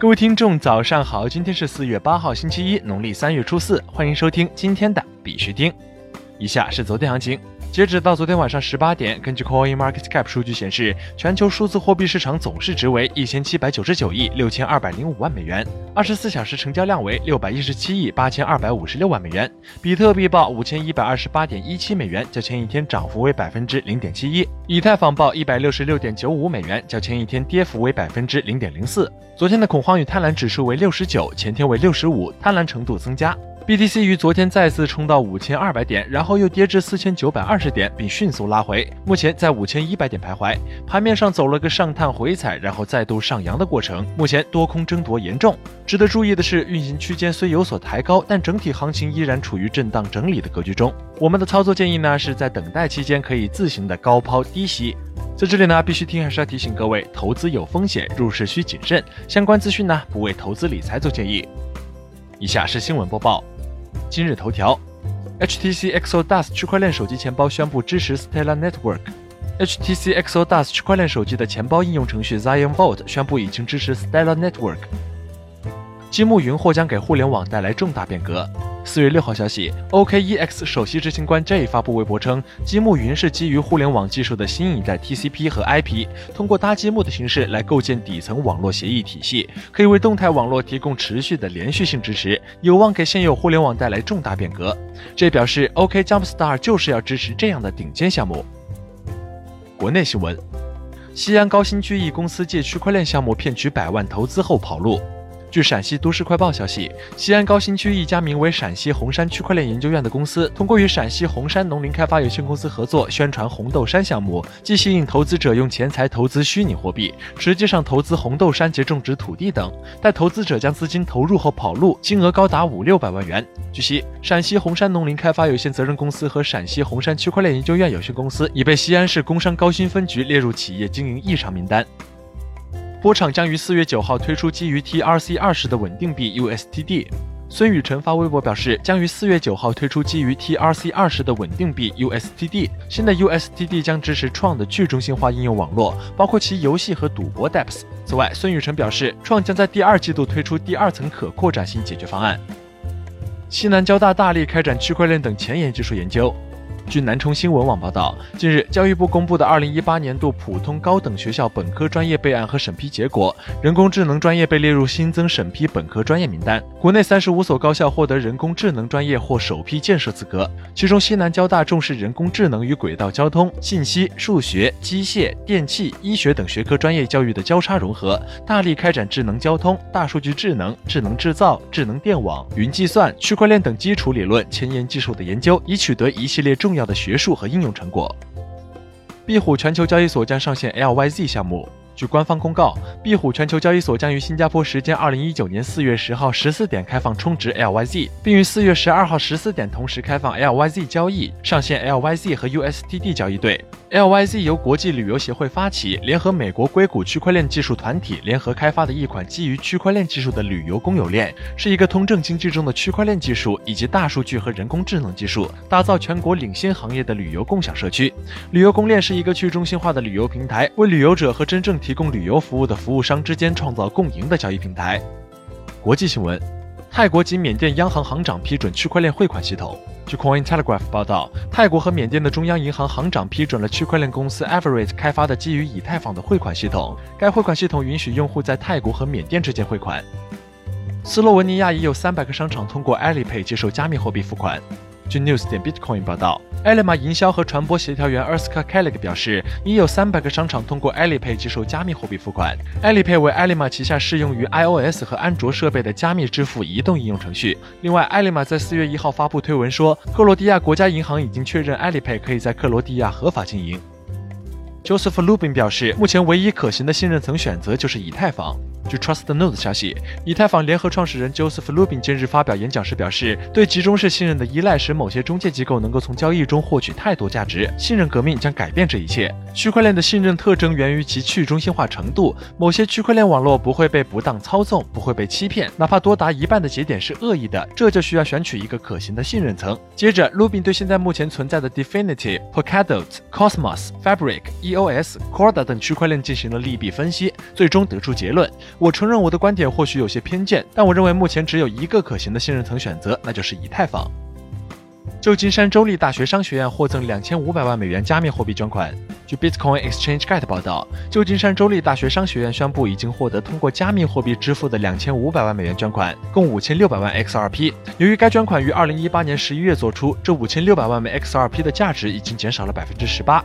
各位听众，早上好！今天是四月八号，星期一，农历三月初四。欢迎收听今天的必须听。以下是昨天行情。截止到昨天晚上十八点，根据 Coin Market Cap 数据显示，全球数字货币市场总市值为一千七百九十九亿六千二百零五万美元，二十四小时成交量为六百一十七亿八千二百五十六万美元。比特币报五千一百二十八点一七美元，较前一天涨幅为百分之零点七一。以太坊报一百六十六点九五美元，较前一天跌幅为百分之零点零四。昨天的恐慌与贪婪指数为六十九，前天为六十五，贪婪程度增加。BTC 于昨天再次冲到五千二百点，然后又跌至四千九百二十点，并迅速拉回，目前在五千一百点徘徊。盘面上走了个上探回踩，然后再度上扬的过程，目前多空争夺严重。值得注意的是，运行区间虽有所抬高，但整体行情依然处于震荡整理的格局中。我们的操作建议呢，是在等待期间可以自行的高抛低吸。在这里呢，必须听还是要提醒各位，投资有风险，入市需谨慎。相关资讯呢，不为投资理财做建议。以下是新闻播报。今日头条：HTC Exodus 区块链手机钱包宣布支持 Stellar Network。HTC Exodus 区块链手机的钱包应用程序 Zion Vault 宣布已经支持 Stellar Network。积木云或将给互联网带来重大变革。四月六号消息，OKEX 首席执行官 J 发布微博称，积木云是基于互联网技术的新一代 TCP 和 IP，通过搭积木的形式来构建底层网络协议体系，可以为动态网络提供持续的连续性支持，有望给现有互联网带来重大变革。J 表示 OK Jumpstar 就是要支持这样的顶尖项目。国内新闻，西安高新区一公司借区块链项目骗取百万投资后跑路。据陕西都市快报消息，西安高新区一家名为陕西红山区块链研究院的公司，通过与陕西红山农林开发有限公司合作，宣传红豆杉项目，既吸引投资者用钱财投资虚拟货币，实际上投资红豆杉及种植土地等，待投资者将资金投入后跑路，金额高达五六百万元。据悉，陕西红山农林开发有限责任公司和陕西红山区块链研究院有限公司已被西安市工商高新分局列入企业经营异常名单。波场将于四月九号推出基于 TRC 二十的稳定币 USTD。孙宇晨发微博表示，将于四月九号推出基于 TRC 二十的稳定币 USTD。新的 USTD 将支持创的去中心化应用网络，包括其游戏和赌博 Dapps。此外，孙宇晨表示，创将在第二季度推出第二层可扩展性解决方案。西南交大大力开展区块链等前沿技术研究。据南充新闻网报道，近日教育部公布的2018年度普通高等学校本科专业备案和审批结果，人工智能专业被列入新增审批本科专业名单。国内35所高校获得人工智能专业或首批建设资格，其中西南交大重视人工智能与轨道交通、信息、数学、机械、电气、医学等学科专业教育的交叉融合，大力开展智能交通、大数据智能、智能制造、智能电网、云计算、区块链等基础理论前沿技术的研究，以取得一系列重要。要的学术和应用成果。壁虎全球交易所将上线 LYZ 项目。据官方公告，壁虎全球交易所将于新加坡时间二零一九年四月十号十四点开放充值 LYZ，并于四月十二号十四点同时开放 LYZ 交易，上线 LYZ 和 USTD 交易对。LYZ 由国际旅游协会发起，联合美国硅谷区块链技术团体联合开发的一款基于区块链技术的旅游公有链，是一个通证经济中的区块链技术以及大数据和人工智能技术，打造全国领先行业的旅游共享社区。旅游公链是一个去中心化的旅游平台，为旅游者和真正提提供旅游服务的服务商之间创造共赢的交易平台。国际新闻：泰国及缅甸央行行长批准区块链汇款系统。据 Coin Telegraph 报道，泰国和缅甸的中央银行行长批准了区块链公司 Everett 开发的基于以太坊的汇款系统。该汇款系统允许用户在泰国和缅甸之间汇款。斯洛文尼亚已有三百个商场通过 Alipay 接受加密货币付款。据 News 点 Bitcoin 报道，Elima 营销和传播协调员 Erska Kalik 表示，已有三百个商场通过 Alipay 接受加密货币付款。Alipay 为 Elima 旗下适用于 iOS 和安卓设备的加密支付移动应用程序。另外，Elima 在四月一号发布推文说，克罗地亚国家银行已经确认 Alipay 可以在克罗地亚合法经营。Joseph Lubin 表示，目前唯一可行的信任层选择就是以太坊。据 TrustNote 消息，以太坊联合创始人 Joseph Lubin 近日发表演讲时表示，对集中式信任的依赖使某些中介机构能够从交易中获取太多价值。信任革命将改变这一切。区块链的信任特征源于其去中心化程度，某些区块链网络不会被不当操纵，不会被欺骗，哪怕多达一半的节点是恶意的，这就需要选取一个可行的信任层。接着，Lubin 对现在目前存在的 Definity、Polkadot、Cosmos、Fabric、EOS、Corda 等区块链进行了利弊分析，最终得出结论。我承认我的观点或许有些偏见，但我认为目前只有一个可行的信任层选择，那就是以太坊。旧金山州立大学商学院获赠两千五百万美元加密货币捐款。据 Bitcoin Exchange Gate 报道，旧金山州立大学商学院宣布已经获得通过加密货币支付的两千五百万美元捐款，共五千六百万 XRP。由于该捐款于二零一八年十一月做出，这五千六百万枚 XRP 的价值已经减少了百分之十八。